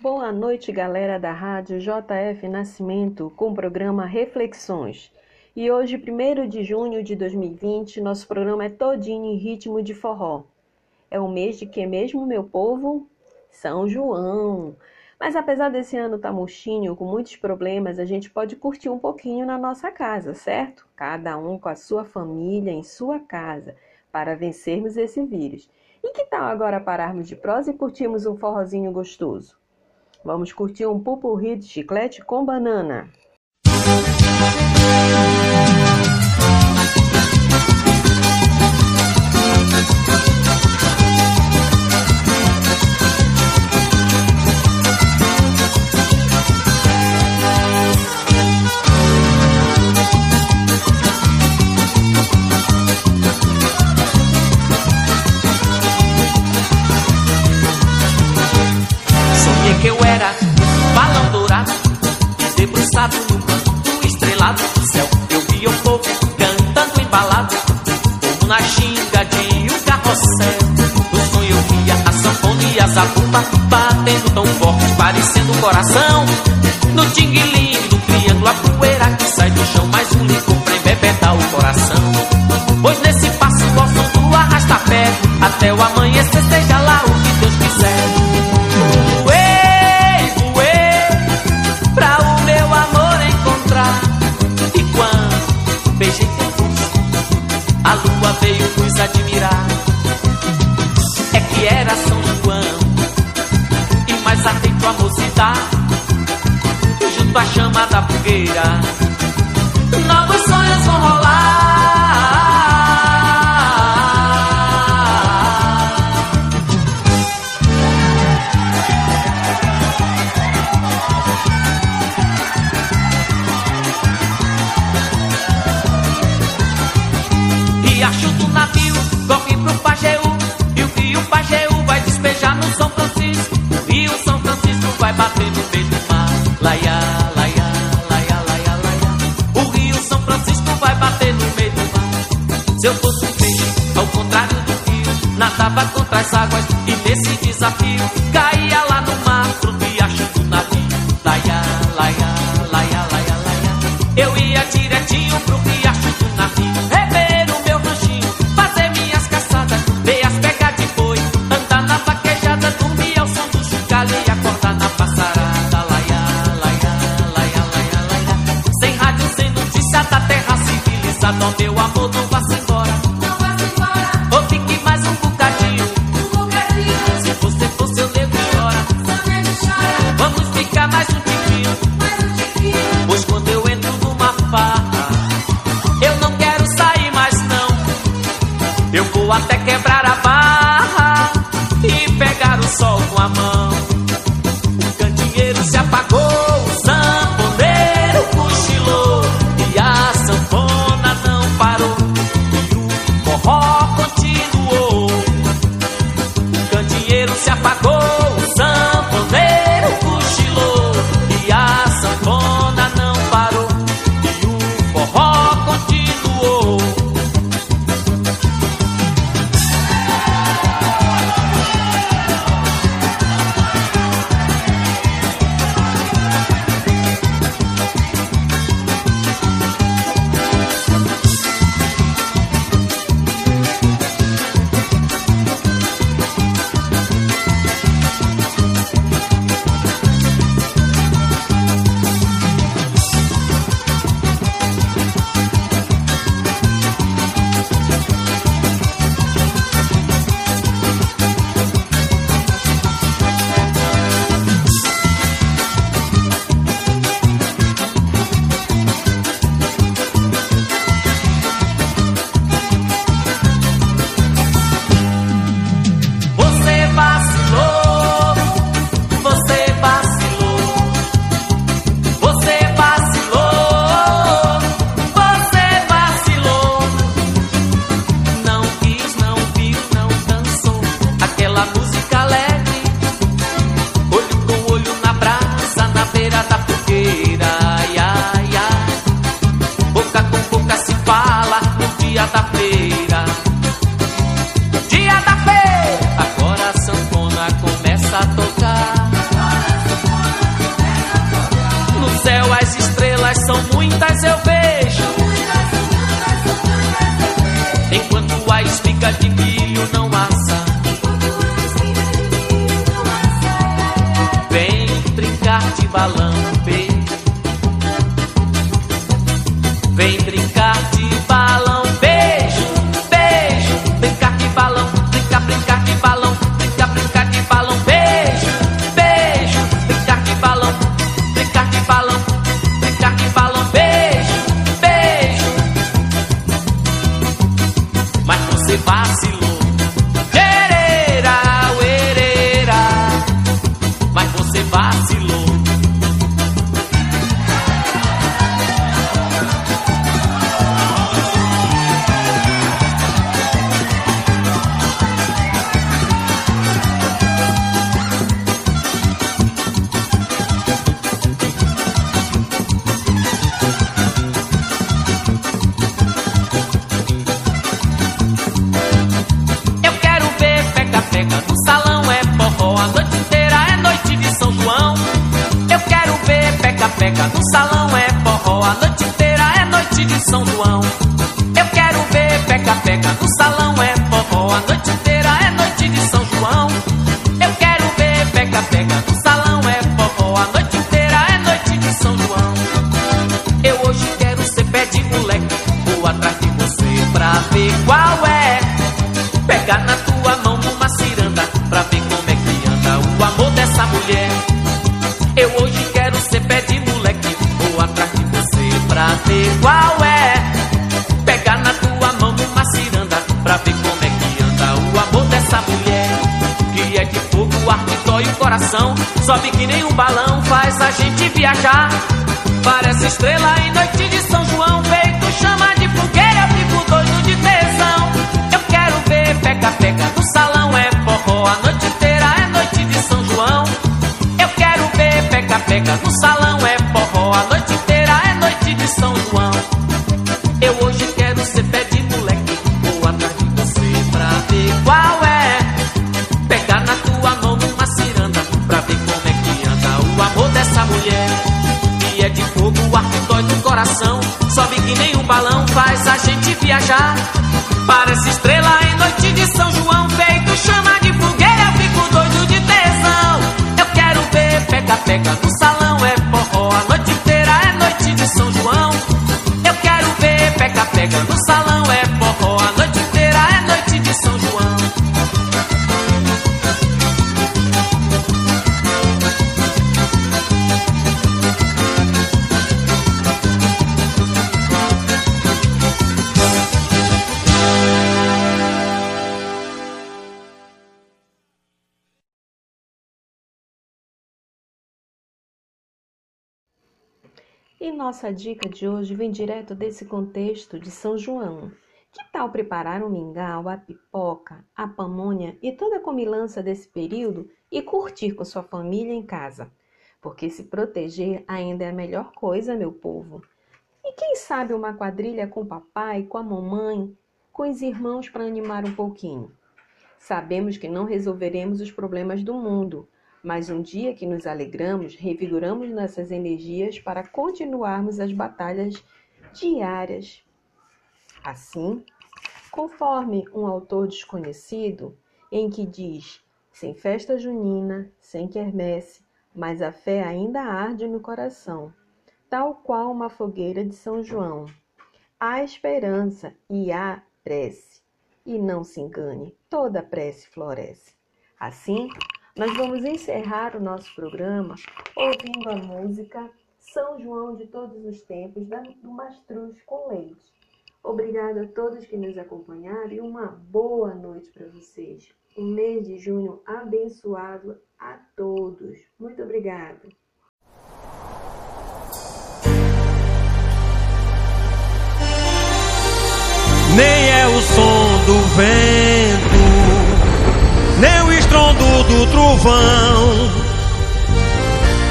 Boa noite, galera da Rádio JF Nascimento, com o programa Reflexões. E hoje, 1 de junho de 2020, nosso programa é todinho em ritmo de forró. É o mês de que mesmo, meu povo? São João. Mas apesar desse ano estar tá murchinho, com muitos problemas, a gente pode curtir um pouquinho na nossa casa, certo? Cada um com a sua família, em sua casa, para vencermos esse vírus. E que tal agora pararmos de prosa e curtirmos um forrozinho gostoso? Vamos curtir um pupurri de chiclete com banana. Zabumba batendo tão forte, parecendo um coração. No tinguilim do triângulo, a poeira que sai do chão, mais um licor pra embebetar o coração. Pois nesse passo ao som do arrasta-pé, até o amanhecer, seja lá o que chama da Se eu fosse um peixe, ao contrário do rio, nadava contra as águas e nesse desafio caía lá O ar que dói o coração, sobe que nem um balão, faz a gente viajar. Parece estrela em noite de São João, feito chama de fogueira, fico doido de tesão. Eu quero ver pega-pega no salão, é forró a noite inteira, é noite de São João. Eu quero ver pega-pega no salão, é forró a noite inteira, é noite de São João. Coração, sobe que nem um balão, faz a gente viajar. Parece estrela em noite de São João, feito chama de fogueira, fico doido de tesão. Eu quero ver pega-pega no salão, é forró a noite inteira, é noite de São João. Eu quero ver pega-pega no salão, é nossa dica de hoje vem direto desse contexto de São João. Que tal preparar um mingau, a pipoca, a pamonha e toda a comilança desse período e curtir com sua família em casa? Porque se proteger ainda é a melhor coisa, meu povo. E quem sabe uma quadrilha com o papai, com a mamãe, com os irmãos para animar um pouquinho? Sabemos que não resolveremos os problemas do mundo, mas um dia que nos alegramos, revigoramos nossas energias para continuarmos as batalhas diárias. Assim, conforme um autor desconhecido, em que diz: sem festa junina, sem quermesse, mas a fé ainda arde no coração, tal qual uma fogueira de São João. Há esperança e há prece. E não se engane, toda prece floresce. Assim, nós vamos encerrar o nosso programa ouvindo a música São João de Todos os Tempos, do Mastruz com Leite. Obrigada a todos que nos acompanharam e uma boa noite para vocês. Um mês de junho abençoado a todos. Muito obrigada. Do trovão.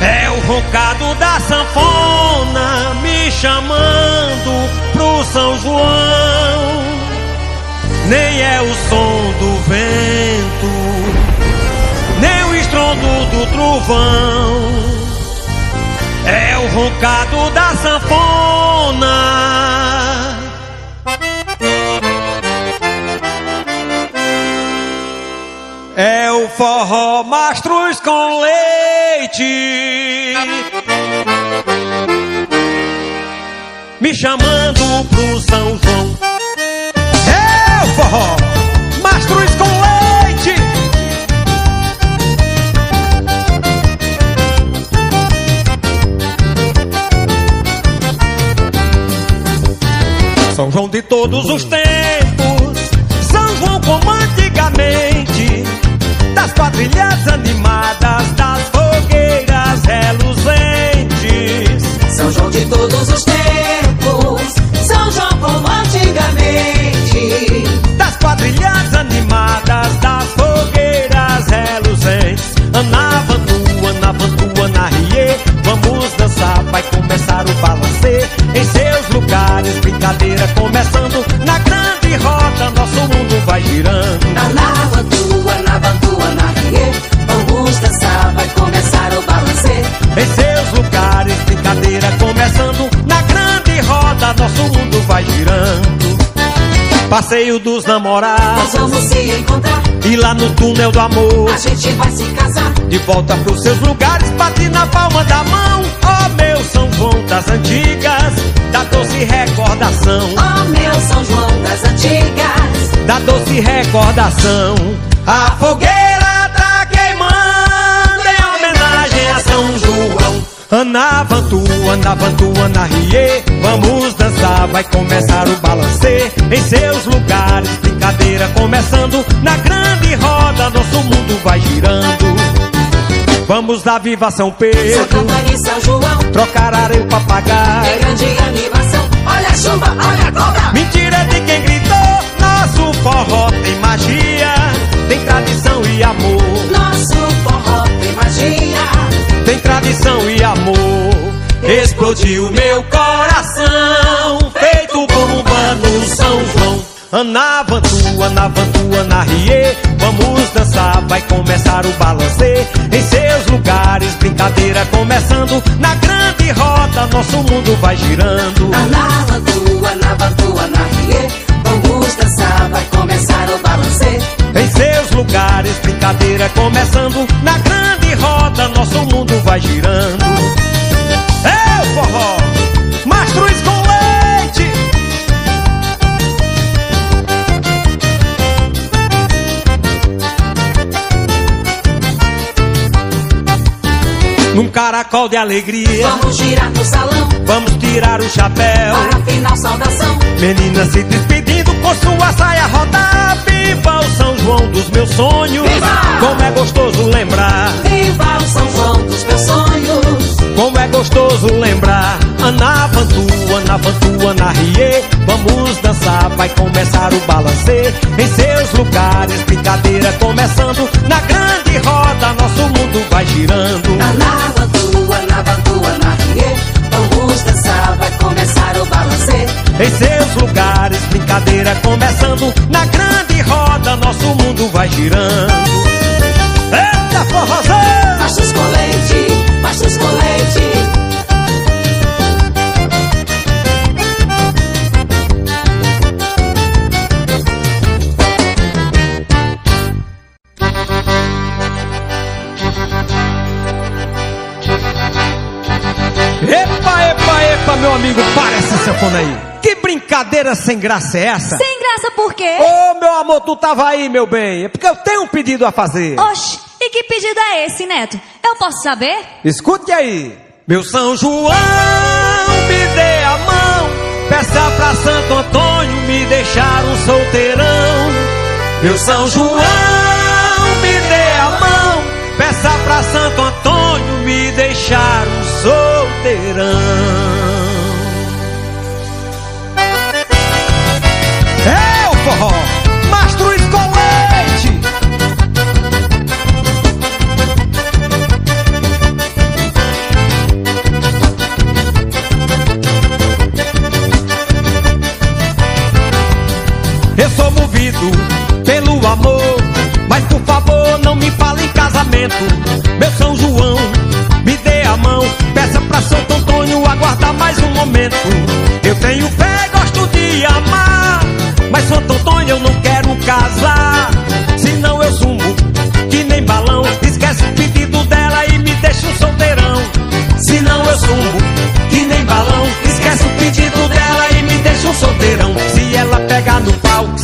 É o roncado da sanfona me chamando pro São João. Nem é o som do vento, nem o estrondo do trovão. É o roncado da sanfona. É o forró mastruz com leite. Me chamando pro São João. É o forró mastruz com leite. São João de todos os tempos, São João como antigamente, das quadrilhas animadas, das fogueiras reluzentes. São João de todos os tempos, São João como antigamente. Das quadrilhas animadas, das fogueiras reluzentes. Anavantu, Anavantu, Anarie, vamos dançar, vai começar o balancê. Em seus lugares, brincadeira começando, na grande roda, nosso mundo vai girando. Anavantu, Anavantu, mundo vai girando. Passeio dos Nós namorados, vamos se encontrar, e lá no túnel do amor. a gente vai se casar. De volta pros seus lugares, bate na palma da mão. Ó meu São João das antigas, da doce recordação. Oh meu São João das antigas, Da doce recordação. A fogueira tá queimando em homenagem a São João. Anavantu, Anavantu, Anarie, vamos dançar, vai começar o balancê. Em seus lugares, brincadeira começando, na grande roda, nosso mundo vai girando. Vamos dar viva São São Pedro, Catarina e São João, trocar areia o papagaio. é grande animação. Olha a chuva, olha a cobra. Mentira de quem gritou, nosso forró tem magia, tem tradição e amor. Nosso forró tem magia. tem tradição e amor. Explodiu meu coração, feito bomba no São João. Anavantu, Anavantu, Anarie, vamos dançar, vai começar o balancê. Em seus lugares, brincadeira começando, na grande roda, nosso mundo vai girando. Anavantu, Anavantu, Anarie, vamos dançar, vai começar o balancê. Em seus lugares, brincadeira começando, na grande roda, nosso mundo vai girando. É o forró, mastruz com leite. Num caracol de alegria, Vamos girar no salão, vamos tirar o chapéu. para a final saudação. Menina se despedindo com sua saia rodar. Viva o São João dos meus sonhos. Viva! Como é gostoso lembrar. Viva o São João dos meus sonhos. Como é gostoso lembrar. Anavantu, Anavantu, Anarie. Vamos dançar, vai começar o balancê. Em seus lugares, brincadeira começando. Na grande roda, nosso mundo vai girando. Anavantu, Anavantu, Anarie, vamos dançar, vai começar balancê. Em seus lugares, brincadeira começando. Na grande roda, nosso mundo vai girando. Eita, forrozão! Machos leite, machos com meu amigo, para essa sanfona aí. Que brincadeira sem graça é essa? Sem graça por quê? Ô, meu amor, tu tava aí, meu bem. É porque eu tenho um pedido a fazer. Oxe, e que pedido é esse, Neto? Eu posso saber? Escute aí. Meu São João, me dê a mão. Peça pra Santo Antônio me deixar um solteirão. Meu São João, me dê a mão. Peça pra Santo Antônio me deixar um solteirão. envolvido pelo amor. Mas por favor, não me fale em casamento. Meu São João, me dê a mão. Peça pra Santo Antônio aguardar mais um momento. Eu tenho fé, gosto de amar. Mas Santo Antônio, eu não quero casar. Senão eu sumo, que nem balão. Esquece o pedido dela e me deixa um solteirão. Senão eu sumo, que nem balão. Esquece o pedido dela.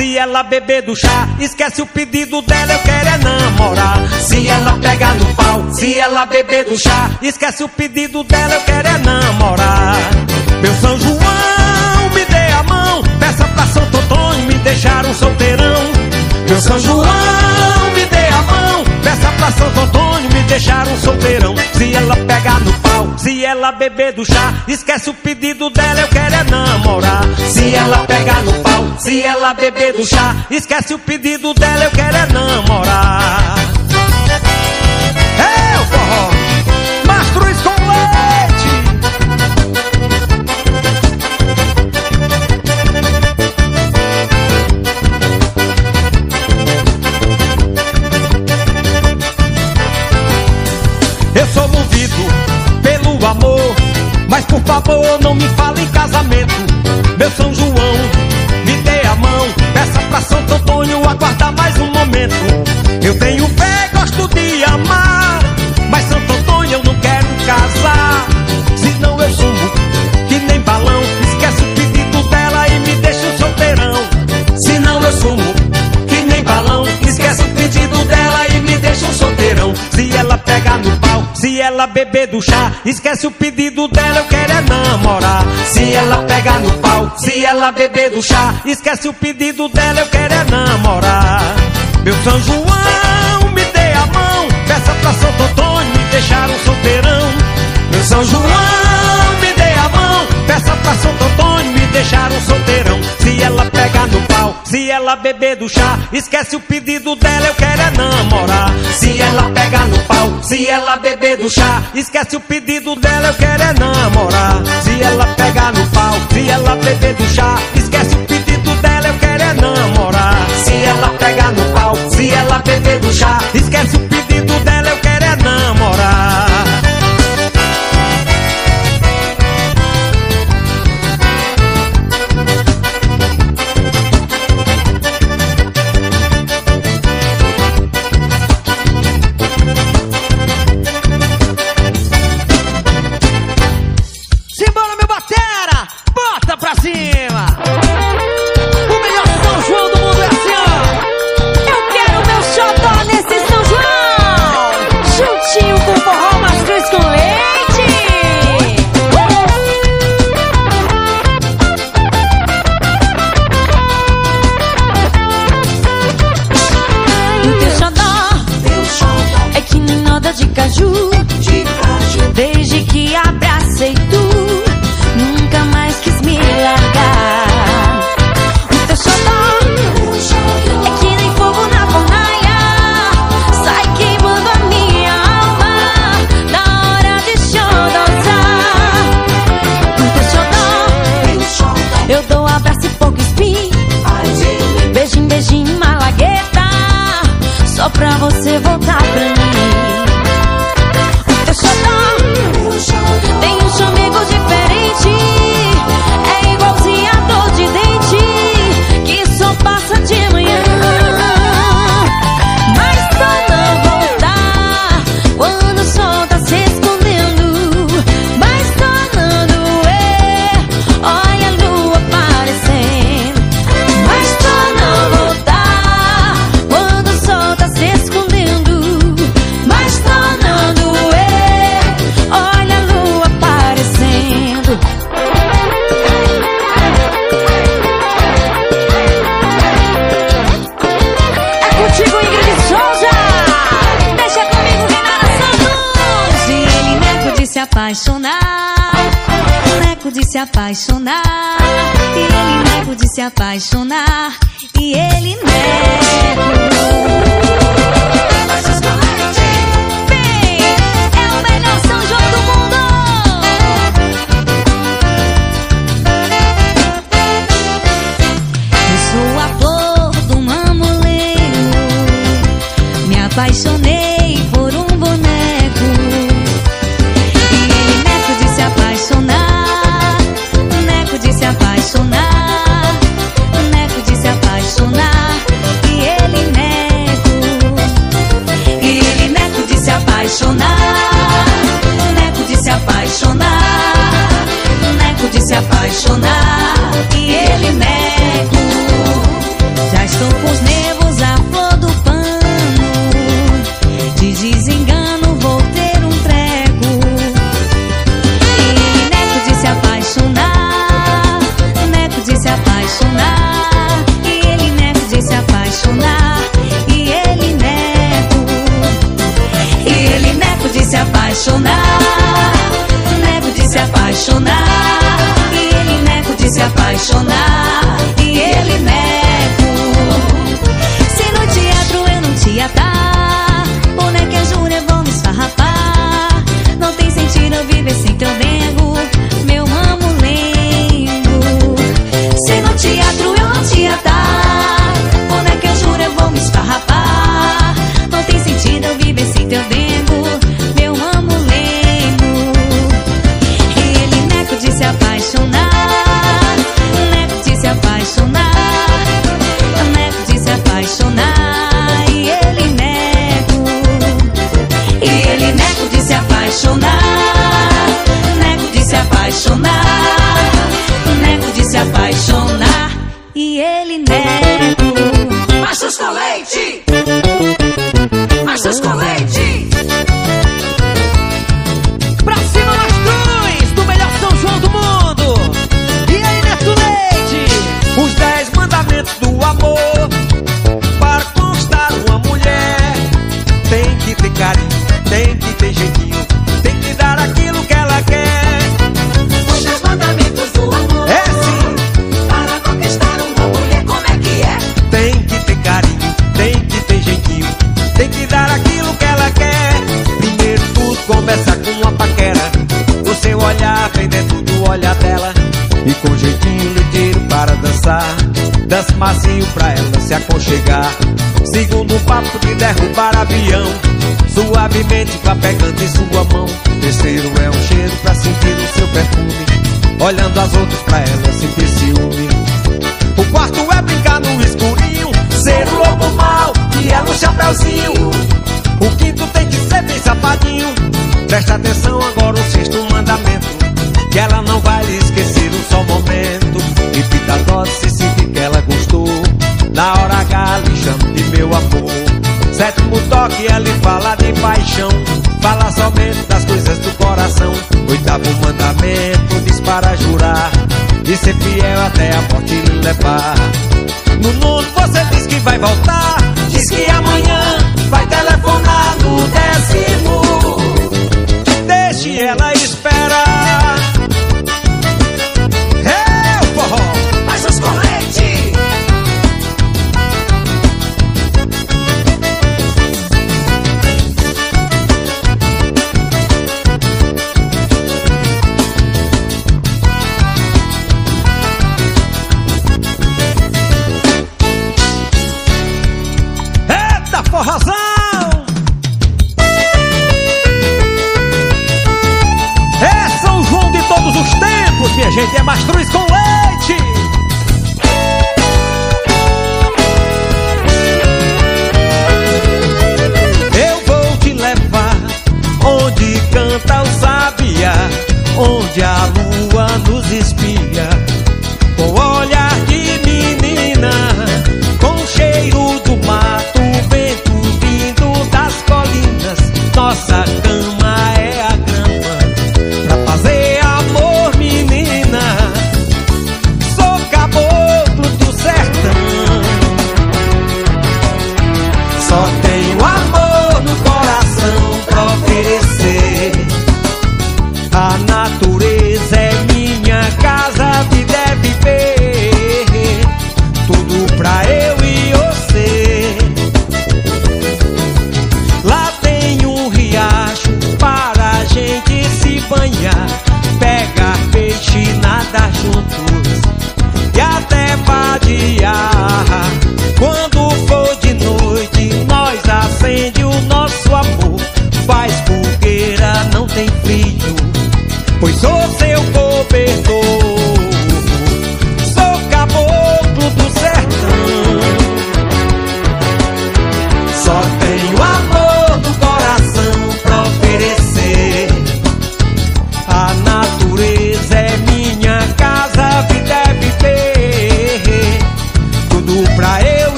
Se ela beber do chá, esquece o pedido dela, eu quero é namorar. Se ela pegar no pau, se ela beber do chá, esquece o pedido dela, eu quero é namorar. Meu São João, me dê a mão, peça pra Santo Antônio me deixar um solteirão. Meu São João, me dê a mão, peça pra Santo Antônio me deixar um solteirão. Se ela pegar no pau, se ela beber do chá, esquece o pedido dela, eu quero é namorar. Se ela pegar no pau, se ela beber do chá, esquece o pedido dela, eu quero é namorar. Mas por favor não me fale em casamento. Meu São João, me dê a mão, peça pra Santo Antônio aguardar mais um momento. Se ela pegar no pau, se ela beber do chá, esquece o pedido dela, eu quero é namorar. Se ela pegar no pau, se ela beber do chá, esquece o pedido dela, eu quero é namorar. Meu São João, me dê a mão, peça pra Santo Antônio me deixar um solteirão. Meu São João, me dê a mão, peça pra Santo Antônio me deixar um solteirão. Ela pegar no pau, se ela beber do chá, esquece o pedido dela, eu quero é namorar. Se ela pegar no pau, se ela beber do chá, esquece o pedido dela, eu quero é namorar. Se ela pegar no pau, se ela beber do chá, esquece o pedido dela, eu quero é namorar. Se ela pegar no pau, se ela beber do chá, esquece o pedido apaixonar. E ele neco de se apaixonar. E ele neco cantinho pra ela se aconchegar. Segundo o papo de derrubar avião, suavemente vá pegando em sua mão. Terceiro é um cheiro pra sentir o seu perfume, olhando as outras pra ela se ciúme. O quarto é brincar no escurinho, ser o lobo mal e ela um chapéuzinho. O quinto tem que ser bem sapadinho. Presta atenção agora o sexto mandamento, que ela não vai lhe esquecer um só momento. Repita a dose se sentir que ela na hora H chama de meu amor. Sétimo toque ele fala de paixão. Fala somente das coisas do coração. Oitavo mandamento diz para jurar E ser fiel até a morte lhe levar. No nono você diz que vai voltar. Diz que amanhã vai telefonar no décimo. Deixe ela ir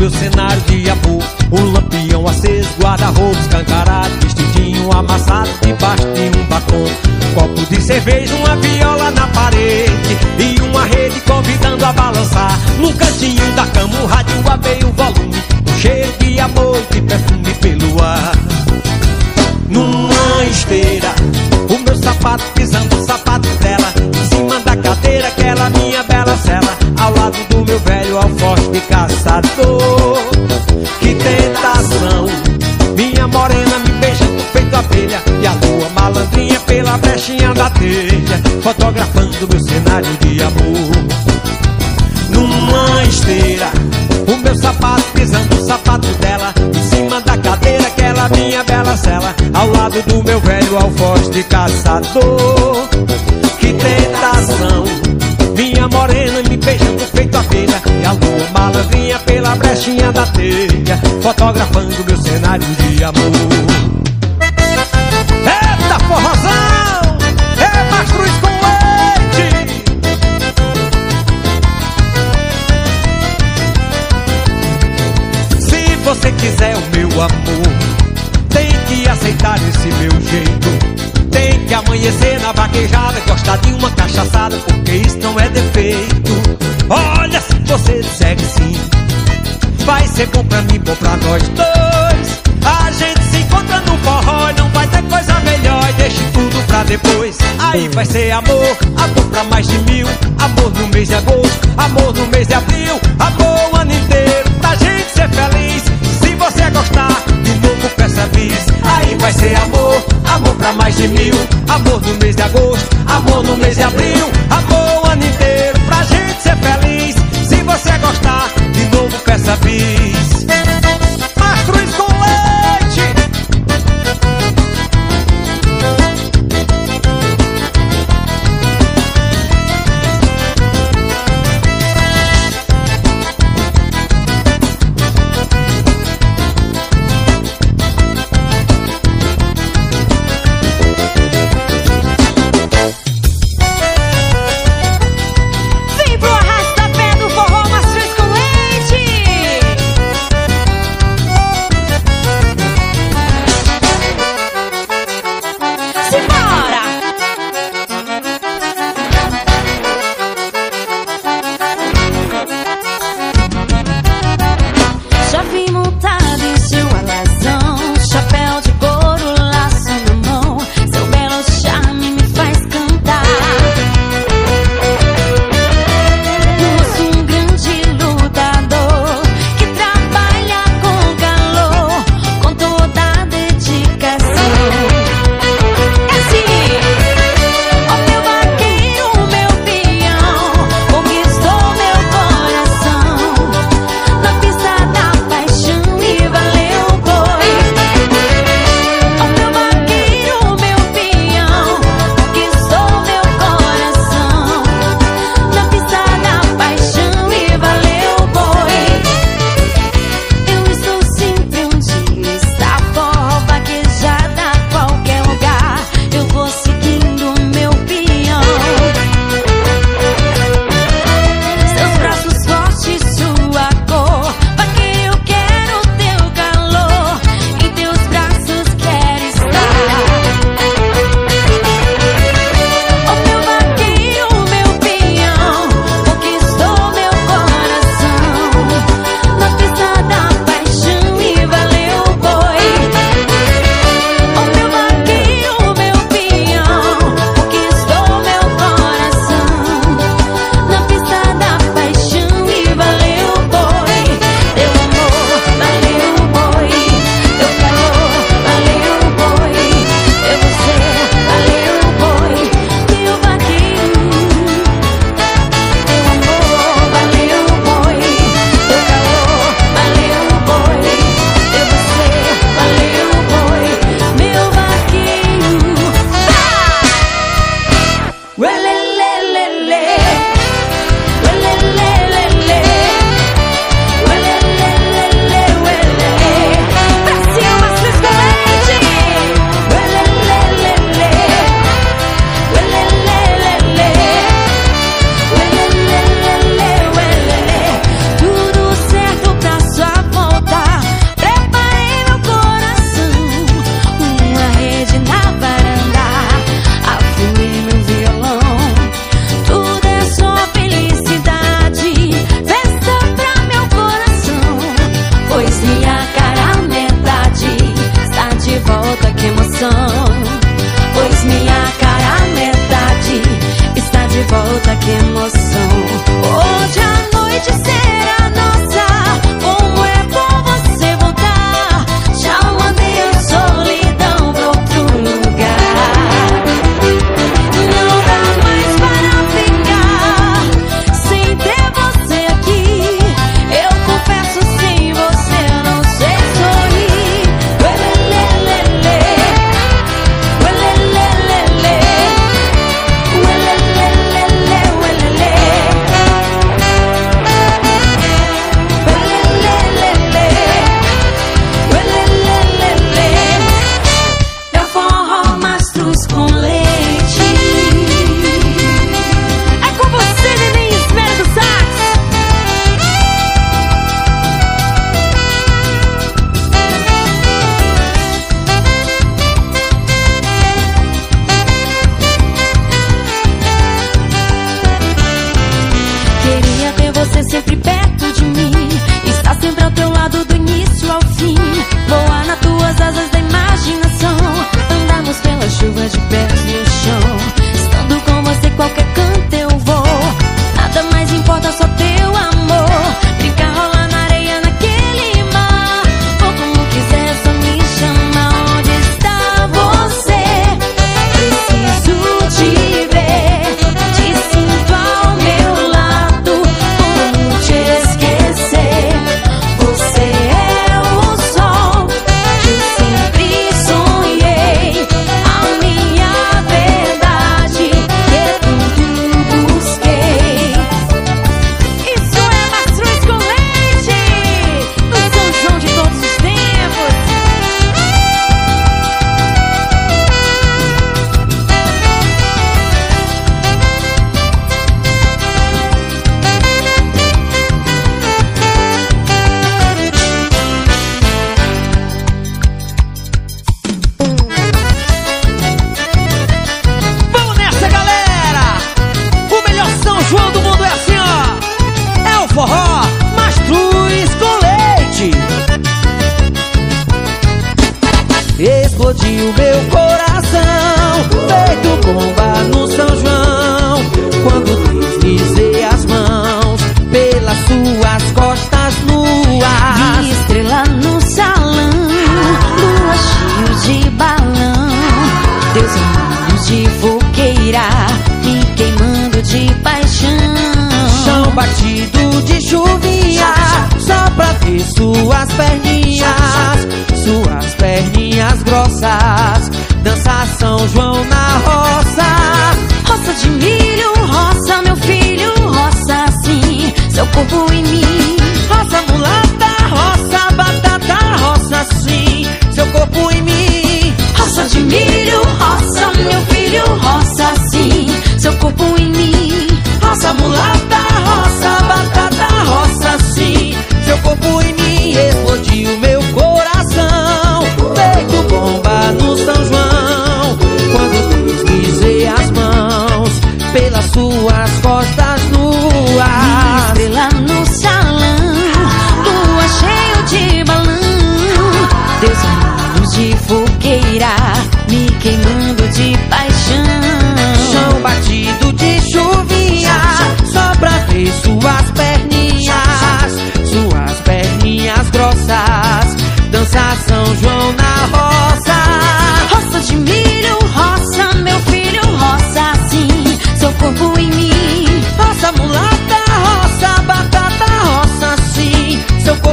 meu cenário de amor Um lampião aceso, guarda-roupa escancarado Vestidinho amassado debaixo de um batom. Copo de cerveja, uma viola na parede E uma rede convidando a balançar. No cantinho da cama o rádio a o volume Um cheiro de amor e de perfume pelo ar. Numa esteira O meu sapato pisando o sapato dela Em cima da cadeira aquela minha bela cela Ao lado do meu velho alforje caçador. Fotografando meu cenário de amor. Numa esteira, o meu sapato pisando o sapato dela, em cima da cadeira aquela minha bela cela, ao lado do meu velho alfoz de caçador. Que tentação, minha morena me beijando feito abelha E a lua malandrinha pela brechinha da telha Fotografando meu cenário de amor amor Tem que aceitar esse meu jeito tem que amanhecer na vaquejada, gostar de uma cachaçada, porque isso não é defeito. Olha, se você disser que sim, vai ser bom pra mim, bom pra nós dois. A gente se encontra no forró e não vai ter coisa melhor. Deixe tudo pra depois. Aí vai ser amor, amor pra mais de mil. Amor no mês de agosto, amor no mês de abril. Amor vai ser amor, amor pra mais de mil. Amor no mês de agosto, amor no mês de abril. Amor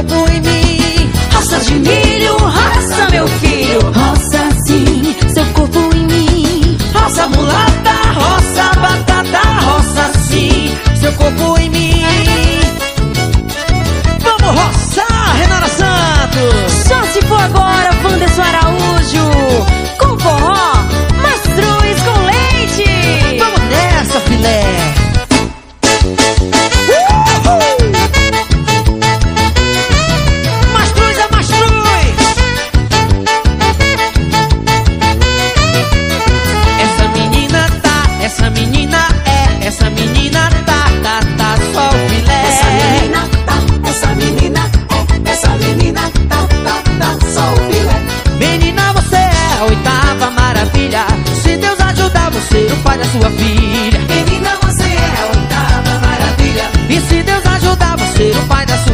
todo em mim. Raça de mim.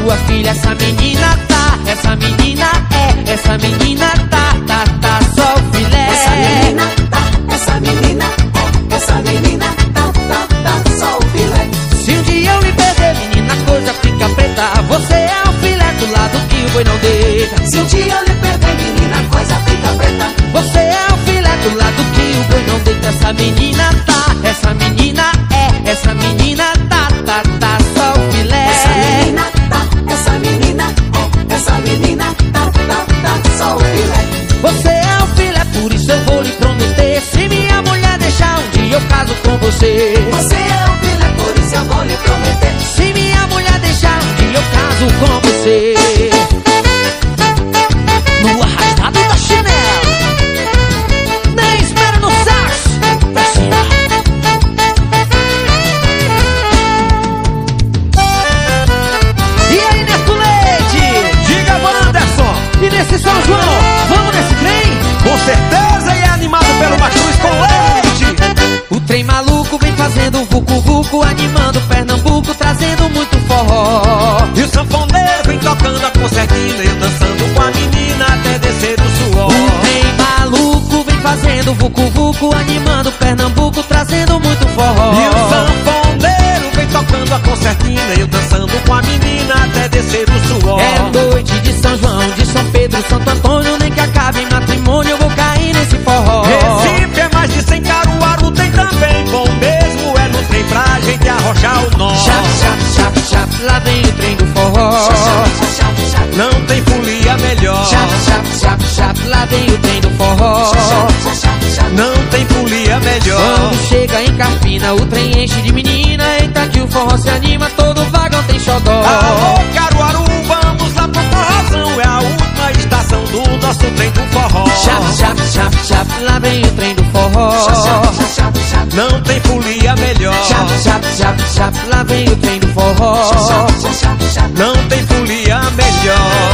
sua filha, essa menina tá, essa menina é, essa menina tá. chega em Carpina, o trem enche de menina. Eita que o forró se anima, todo vagão tem xodó. Alô, Caruaru, vamos lá pro forrozão. É a última estação do nosso trem do forró. Chap, chap, chap, chap, lá vem o trem do forró. Chap, chap, chap, Não tem folia melhor. Chap, chap, chap, chap, lá vem o trem do forró. Chap, chap, chap, chap, Não tem folia melhor.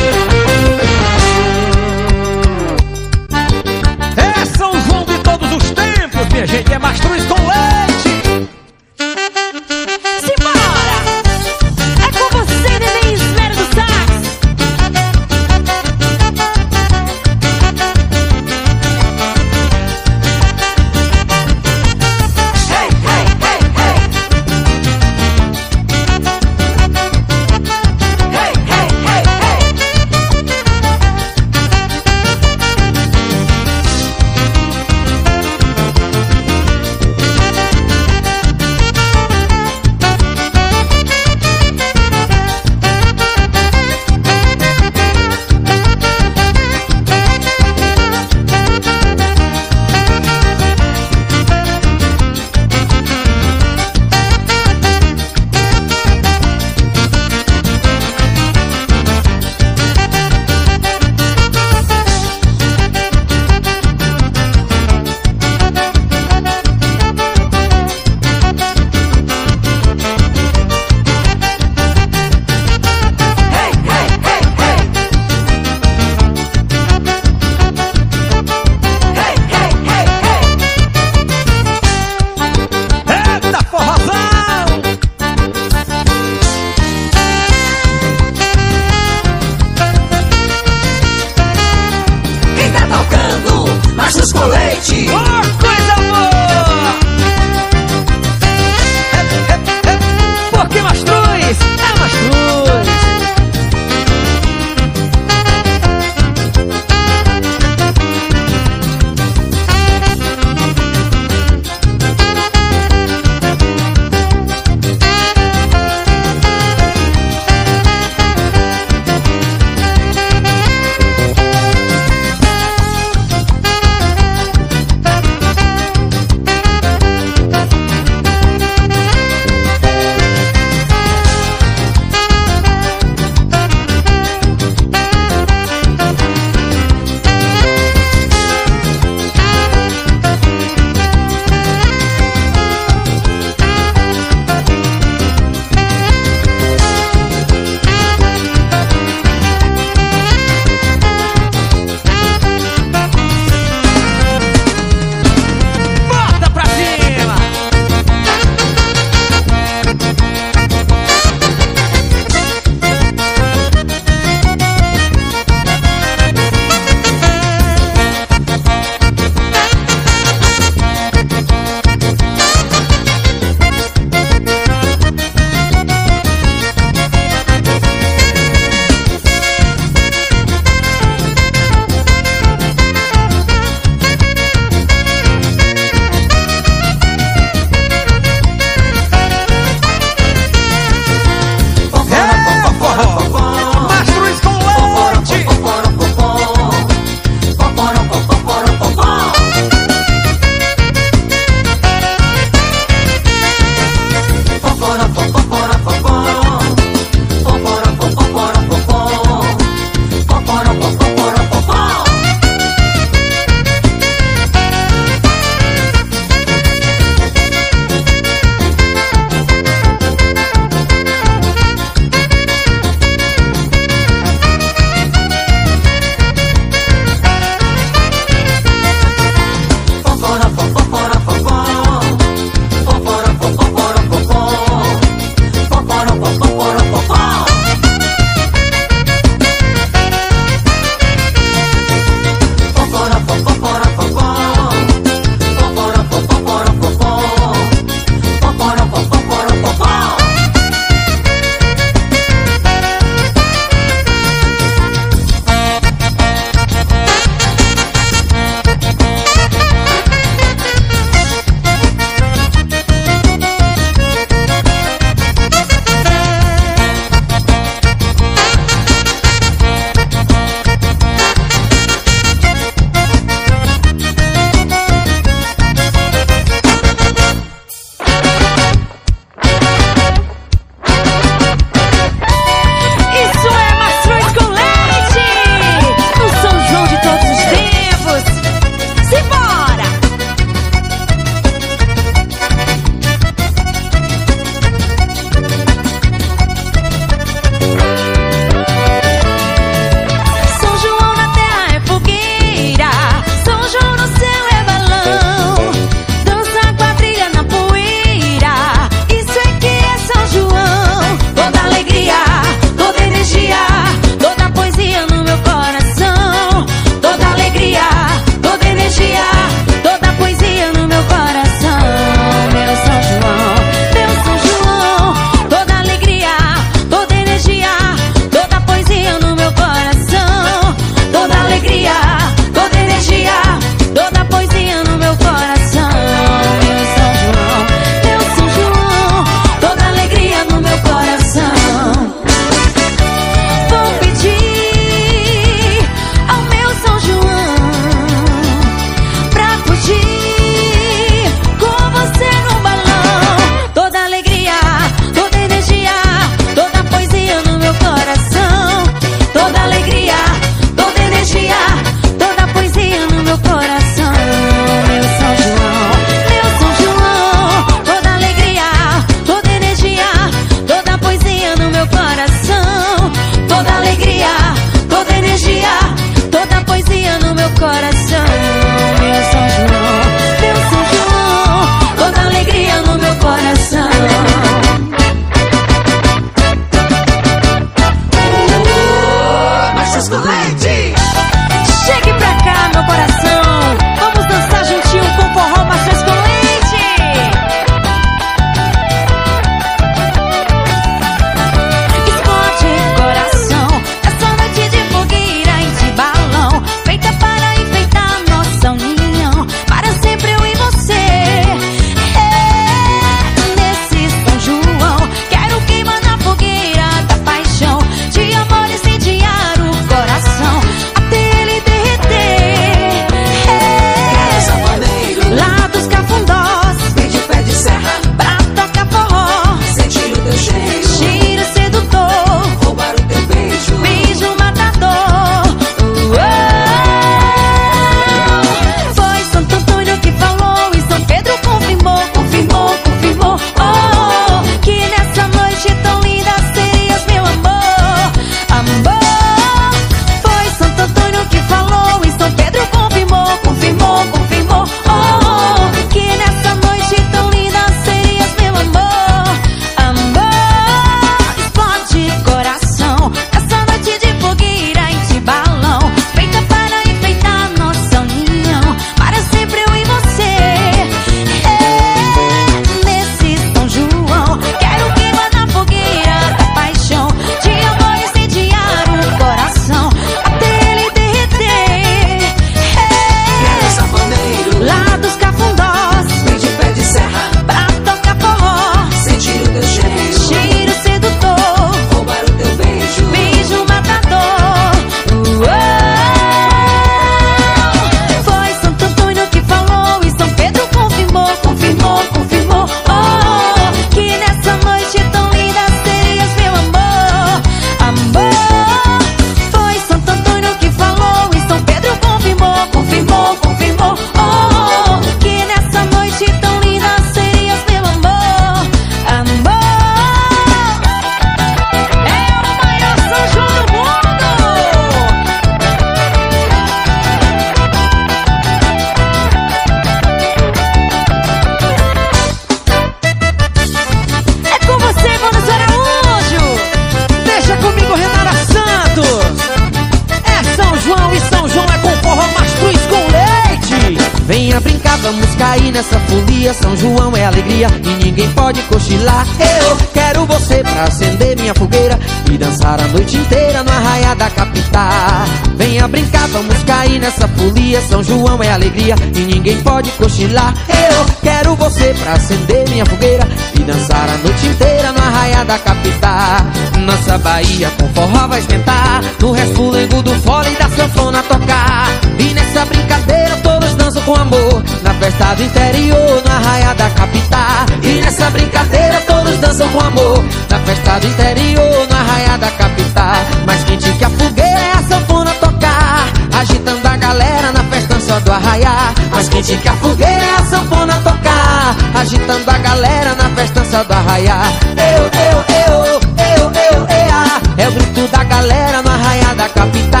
E dançar a noite inteira no arraia da capital. Venha brincar, vamos cair nessa folia. São João é alegria e ninguém pode cochilar. Eu quero você pra acender minha fogueira e dançar a noite inteira no arraia da capital. Nossa Bahia com forró vai esquentar. No resfulengo do fole e da sanfona tocar. E nessa brincadeira todos dançam com amor. Na festa do interior, no arraia da capital. E nessa brincadeira todos dançam com amor. Na festa do interior, no arraia da capital. Mais quente que a fogueira é a sanfona tocar. Agitando a galera na festa só do arraiar. Mais quente que a fogueira é a sanfona tocar. Agitando a galera na festa só do arraiar. Eu, eu, eu, eu, eu, ea. É o grito da galera no arraiar da capital.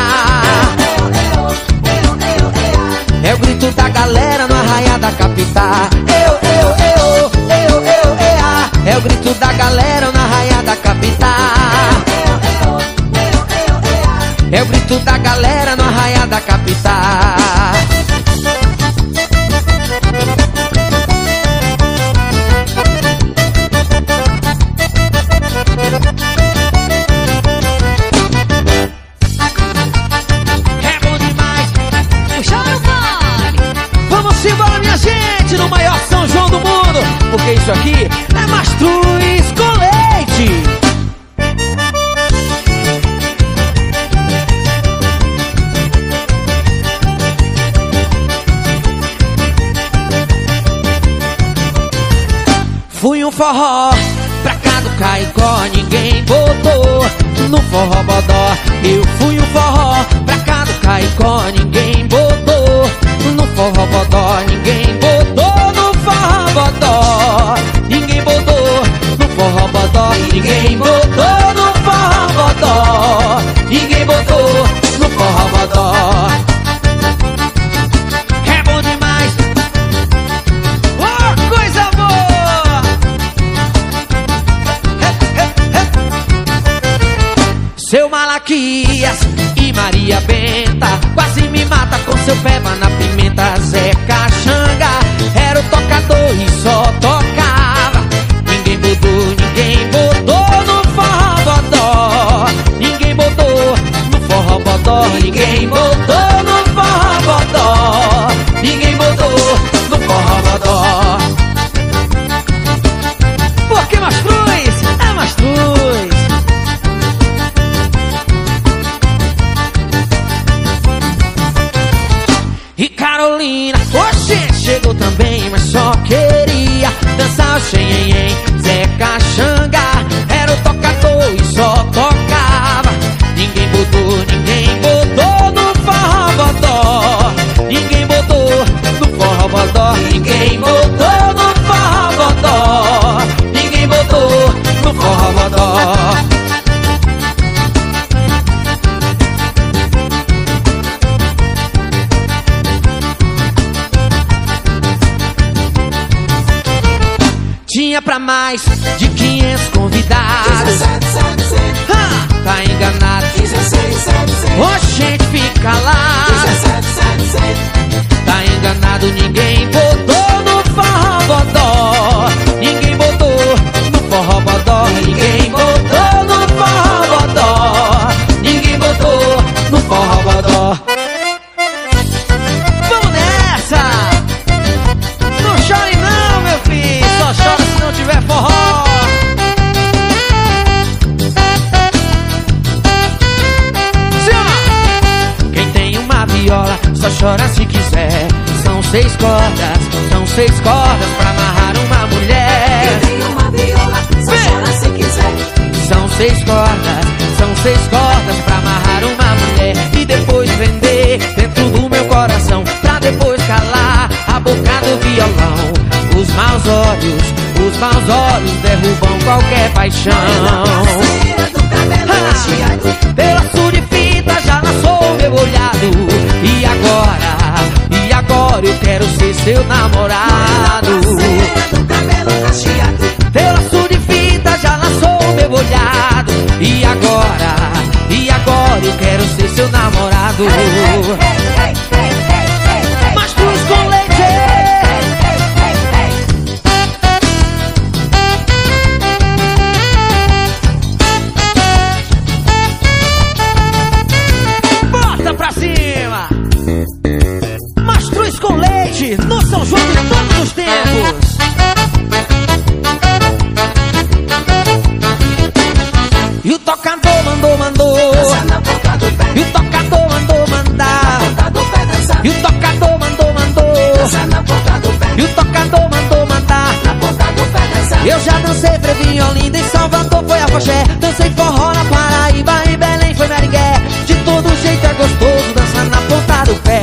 É o grito da galera capital. Eu, eu, eu, eu, eu, ea. É o grito da galera no arraiar da capital. É o grito da galera forró pra cá do Caicó, ninguém botou no forró bodó. Eu fui um forró pra cá do Caicó, ninguém botou no forró bodó. Ninguém botou no forró bodó. Ninguém botou no forró bodó. Ninguém botou no forró bodó. Ninguém botou no forró bodó. E Maria Benta Quase me mata com seu pé na pimenta Zé seis cordas, são seis cordas pra amarrar uma mulher. São seis cordas, são seis cordas pra amarrar uma mulher. E depois vender dentro do meu coração pra depois calar a boca do violão. Os maus olhos, os maus olhos derrubam qualquer paixão. Pela sua de fita já laçou meu olhado. E agora, agora eu quero ser seu namorado. Pela sua de fita já laçou meu olhado. E agora, e agora eu quero ser seu namorado. Mas Dancei forró na Paraíba, em Belém foi Meringué. De todo jeito é gostoso dançar na ponta do pé.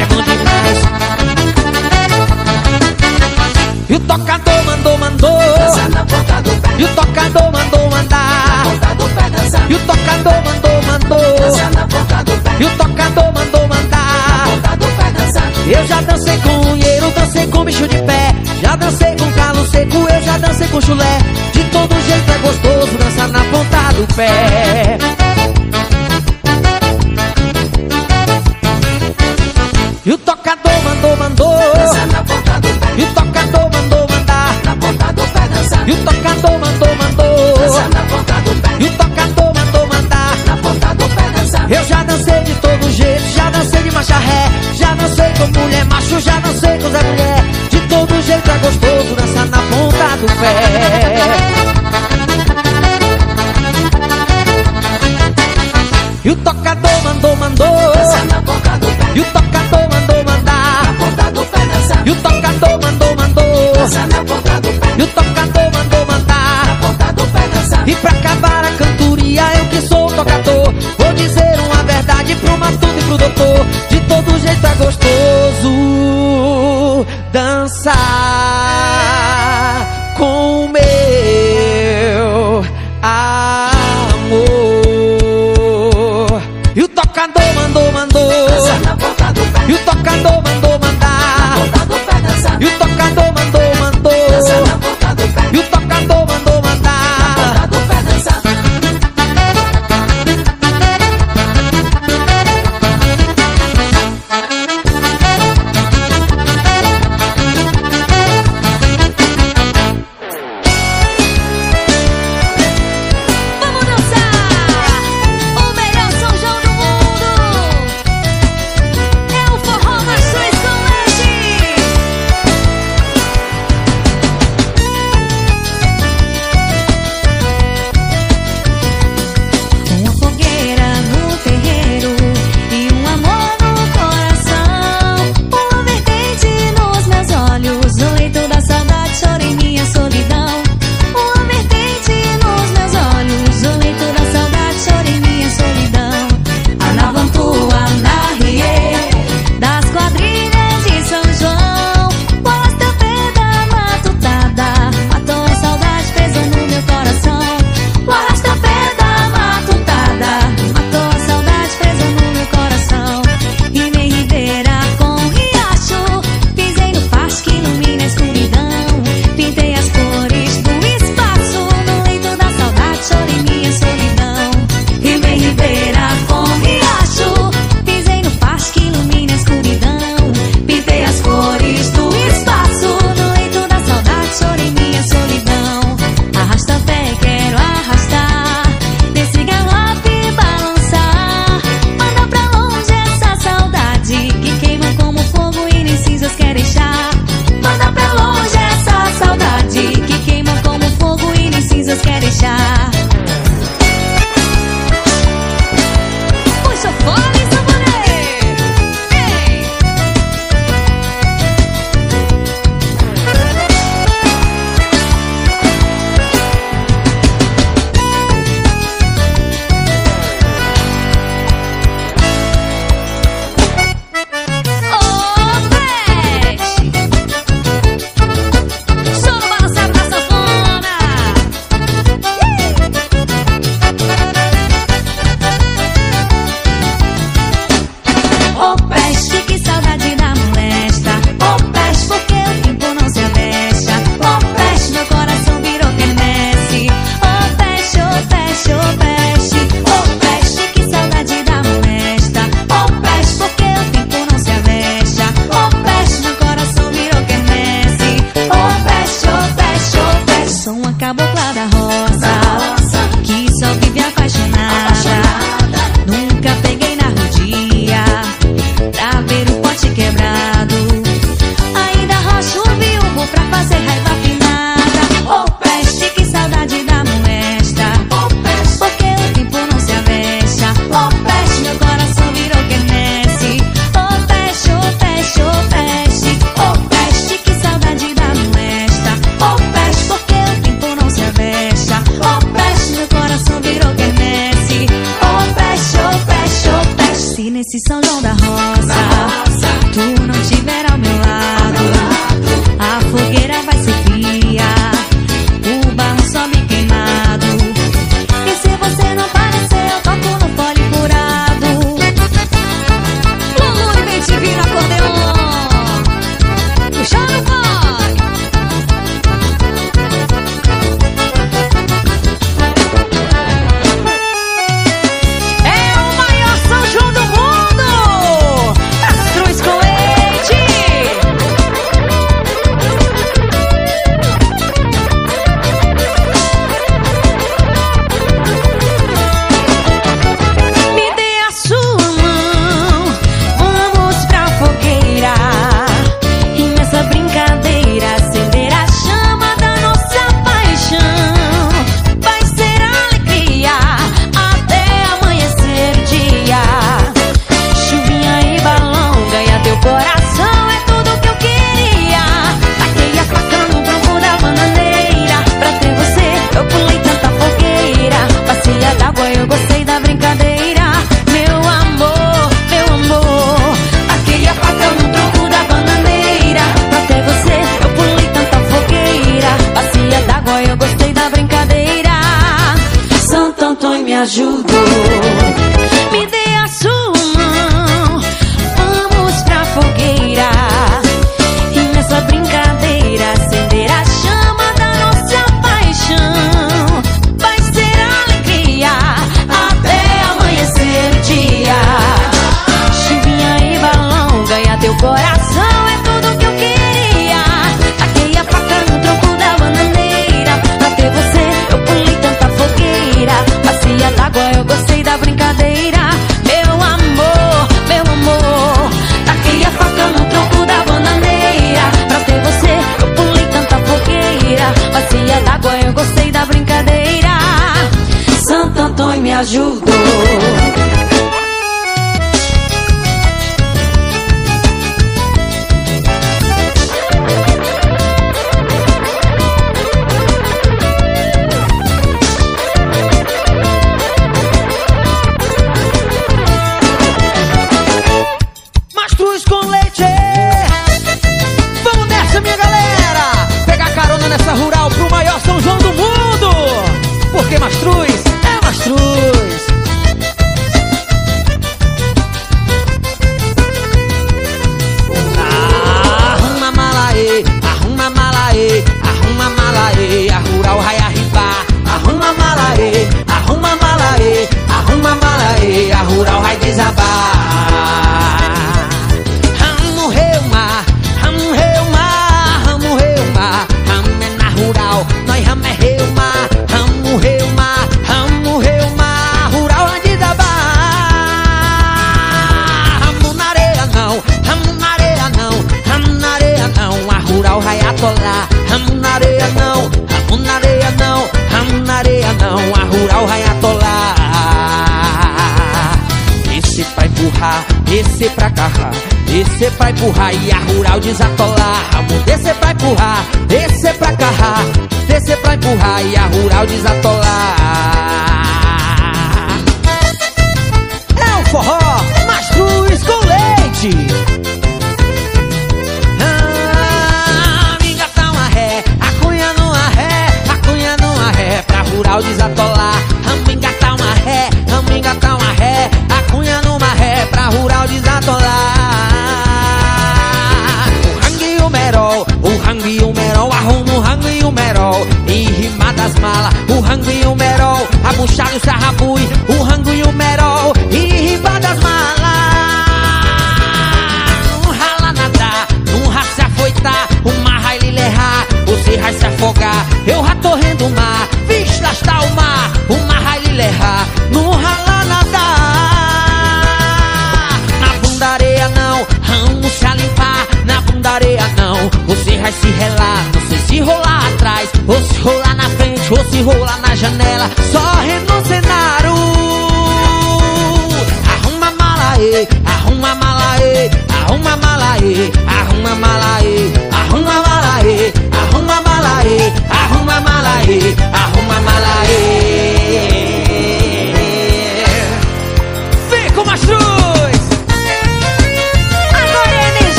É bom demais. E o tocador mandou, mandou. E o tocador mandou mandar. E o tocador mandou, mandou. E o tocador mandou mandar. Eu já dancei com unheiro, dancei com bicho de pé. Já dancei com calo seco, eu já dancei com chulé. Pé. E o tocador mandou, mandou. E o tocador mandou mandar. E o tocador mandou, mandou. E o tocador mandou mandar. Eu já dancei de todo jeito, já dancei de marcha ré. Já dancei com mulher macho, já dancei com Zé Mulher. De todo jeito é gostoso dançar na ponta do pé. O tocador mandou, mandou. E o tocador mandou mandar. E o tocador mandou, mandou. E o tocador mandou mandar. E pra acabar a cantoria, eu que sou o tocador. Vou dizer uma verdade pro matuto e pro doutor. De todo jeito é gostoso dançar